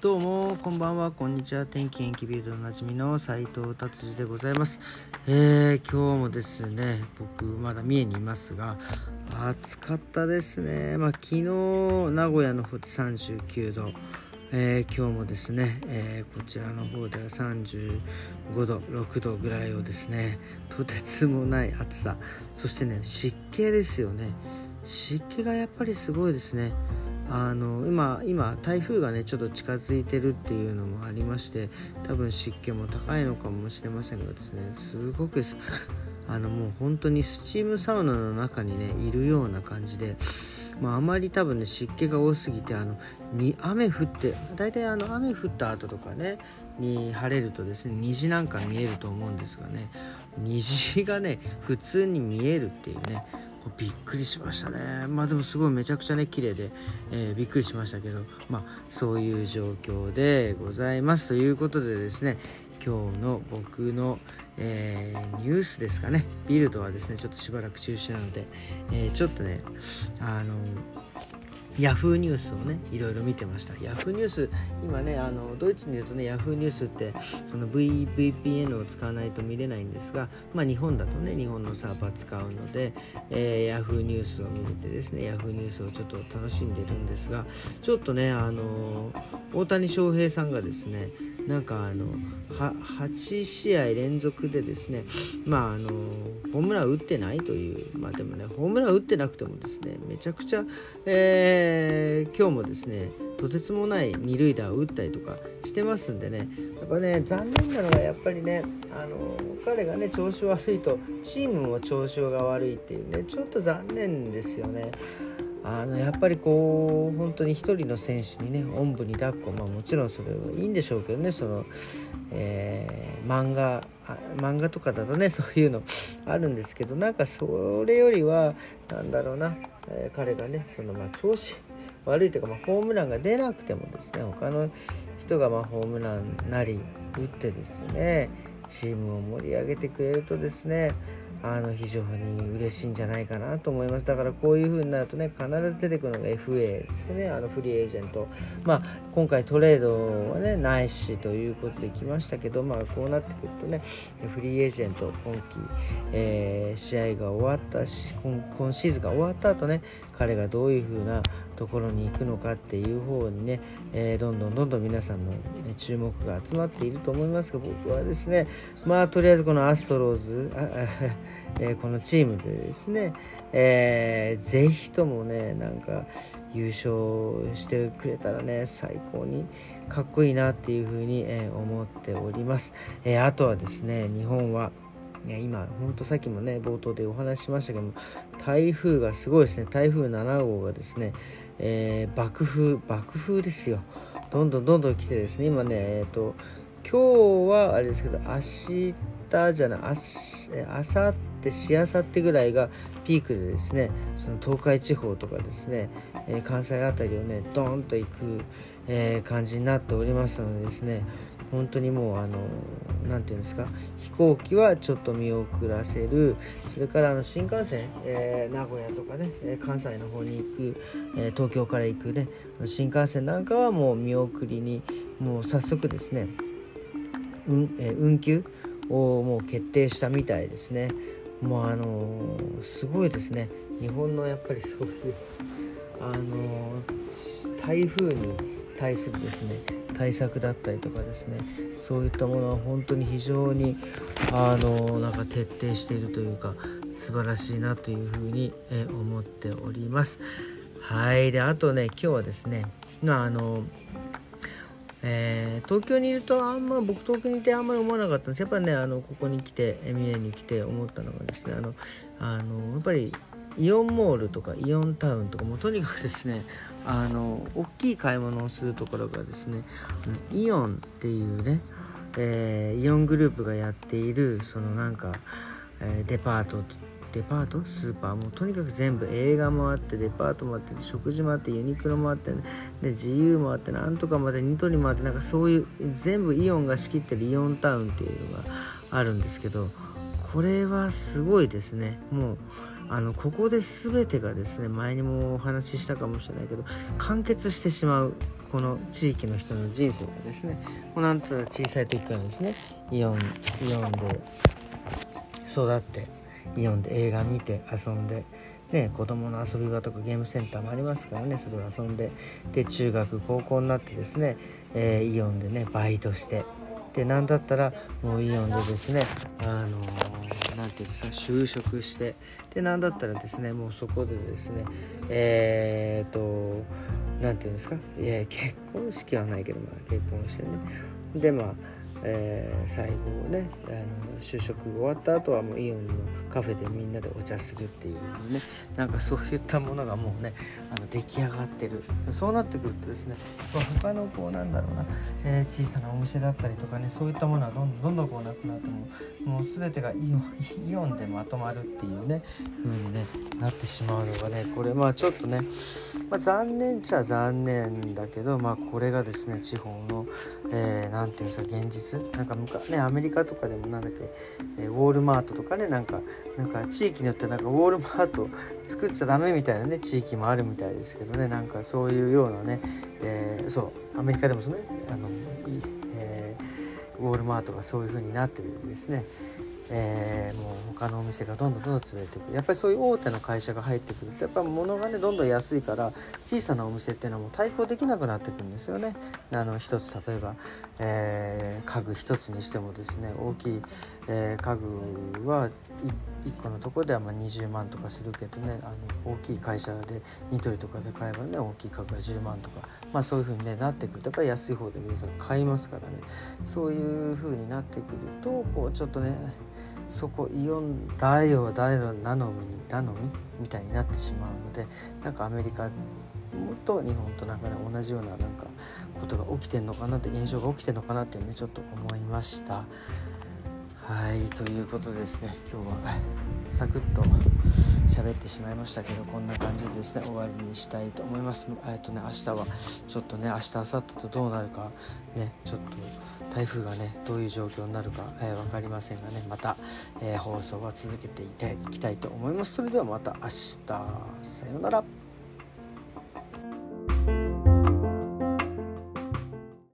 どうもこんばんはこんにちは天気元気ビルドおなじみの斉藤達治でございます。えー、今日もですね僕まだ三重にいますが暑かったですね。まあ昨日名古屋の方で39度。えー、今日もですね、えー、こちらの方では35度6度ぐらいをですねとてつもない暑さ。そしてね湿気ですよね。湿気がやっぱりすごいですね。あの今今台風がねちょっと近づいてるっていうのもありまして多分湿気も高いのかもしれませんがですねすごくあのもう本当にスチームサウナの中にねいるような感じでまあ、あまり多分ね湿気が多すぎてあのに雨降って大体あの雨降った後とかねに晴れるとですね虹なんか見えると思うんですがね虹がね普通に見えるっていうねびっくりしましたね。まあでもすごいめちゃくちゃね綺麗で、えー、びっくりしましたけどまあそういう状況でございます。ということでですね今日の僕の、えー、ニュースですかね。ビルドはですねちょっとしばらく中止なので、えー、ちょっとねあのヤフーニュースをねいろいろ見てました。ヤフーニュース今ねあのドイツにいるとねヤフーニュースってその VPN を使わないと見れないんですが、まあ、日本だとね日本のサーバー使うので、えー、ヤフーニュースを見れてですねヤフーニュースをちょっと楽しんでるんですがちょっとねあの大谷翔平さんがですねなんかあの8試合連続でですねまああのホームラン打ってないというまあでもねホームラン打ってなくてもですねめちゃくちゃ、えー、今日もですねとてつもない二塁打を打ったりとかしてますんでねやっぱね残念なのがやっぱりねあの彼がね調子悪いとチームも調子が悪いっていうねちょっと残念ですよね。あのやっぱりこう本当に一人の選手にねおんぶに抱っこまあもちろんそれはいいんでしょうけどねその、えー、漫画漫画とかだとね そういうのあるんですけどなんかそれよりはなんだろうな、えー、彼がねそのまあ調子悪いというか、まあ、ホームランが出なくてもですね他の人がまあホームランなり打ってですねチームを盛り上げてくれるとですねあの非常に嬉しいんじゃないかなと思います。だからこういう風になるとね必ず出てくるのが FA ですね。あのフリーエージェント。まあ今回トレードはねないしということで来ましたけどまあこうなってくるとねフリーエージェント今季、えー、試合が終わったし今シーズンが終わった後ね彼がどういう風なところに行くのかっていう方にね、えー、どんどんどんどん皆さんの注目が集まっていると思いますが僕はですねまあとりあえずこのアストローズえー、このチームでですね、えー、ぜひともねなんか優勝してくれたらね最高にかっこいいなっていうふうに、え、思っております、え、あとはですね日本は今ほんとさっきもね冒頭でお話ししましたけども台風がすごいですね。台風7号がですね、えー、爆風爆風ですよ。どんどんどんどん来てですね今ねえっ、ー、と今日はあれですけど明日じゃないあさってしあさってぐらいがピークでですねその東海地方とかですね、えー、関西辺りをねドーンと行く、えー、感じになっておりますのでですね本当にもうあの何て言うんですか飛行機はちょっと見送らせるそれからあの新幹線、えー、名古屋とかね関西の方に行く、え東京から行くね新幹線なんかはもう見送りにもう早速ですね、うんえ運休をもう決定したみたいですね。もうあのすごいですね日本のやっぱりそういうあの台風に対するですね対策だったりとかですねそういったものは本当に非常にあのなんか徹底しているというか素晴らしいなというふうに、え思っております。はいであとね今日はですねあのえー、東京にいるとあんま僕東京にいてあんまり思わなかったんです。やっぱりねあのここに来て三重に来て思ったのがですねあのあのやっぱりイオンモールとかイオンタウンとかもとにかくですねあの大きい買い物をするところがですねイオンっていうね、えー、イオングループがやっているそのなんか、えー、デパートデパートスーパーもうとにかく全部映画もあってデパートもあって食事もあってユニクロもあって、ね、で自由もあってなんとかまでニトリもあってなんかそういう全部イオンが仕切ってるイオンタウンっていうのがあるんですけどこれはすごいですね。もうあのここで全てがですね前にもお話ししたかもしれないけど完結してしまうこの地域の人の人生がですねもうなんと小さい時からですねイオンイオンで育ってイオンで映画見て遊んでね、子供の遊び場とかゲームセンターもありますからね。それを遊んでで中学高校になってですね、えー、イオンでねバイトしてで何だったらもうイオンでですねあの何、て言うんですか就職してで何だったらですねもうそこでですねえー、っと何て言うんですかいや結婚式はないけどまあ結婚してね。でまあえー、最後ねあの就職終わった後はもうイオンのカフェでみんなでお茶するっていうねなんかそういったものがもうねあの出来上がってる。そうなってくるとですね他のこうなんだろうな、えー、小さなお店だったりとかねそういったものはどんどんどんどんこうなくなってももう全てがイオンイオンでまとまるっていうね風に、ね、なってしまうのがねこれまあちょっとね、まあ、残念っちゃ残念だけどまあこれがですね地方の何、えー、て言うんですか現実なんかねアメリカとかでもなんだっけ、え、ウォールマートとかねなんかなんか地域によってなんかウォールマート作っちゃダメみたいなね地域もあるみたいですけどねなんかそういうようなね、えー、そうアメリカでもですねあの、え、ウォールマートがそういう風になってるんですね。えー、もう他のお店がどんどんどんどん潰れていく。やっぱりそういう大手の会社が入ってくるとやっぱ物がねどんどん安いから小さなお店っていうのはもう対抗できなくなってくるんですよね。あの一つ例えば、えー、家具一つにしてもですね大きい、えー、家具は1個のところではま20万とかするけどねあの大きい会社でニトリとかで買えばね大きい家具が10万とかまあそういう風に、ね、なってくるとやっぱり安い方で皆さん買いますからね。そういう風になってくるとこうちょっとねそこイオンだよだよなのみなのみみたいになってしまうのでなんかアメリカと日本となんかね同じようななんかことが起きてんのかなって現象が起きてんのかなっていうねちょっと思いました。はいということですね。今日はサクッと喋ってしまいましたけどこんな感じでですね終わりにしたいと思います。えっとね明日はちょっとね明日明後日とどうなるかねちょっと台風がねどういう状況になるか、えー、分かりませんがねまた、えー、放送は続けていていきたいと思います。それではまた明日。さようなら。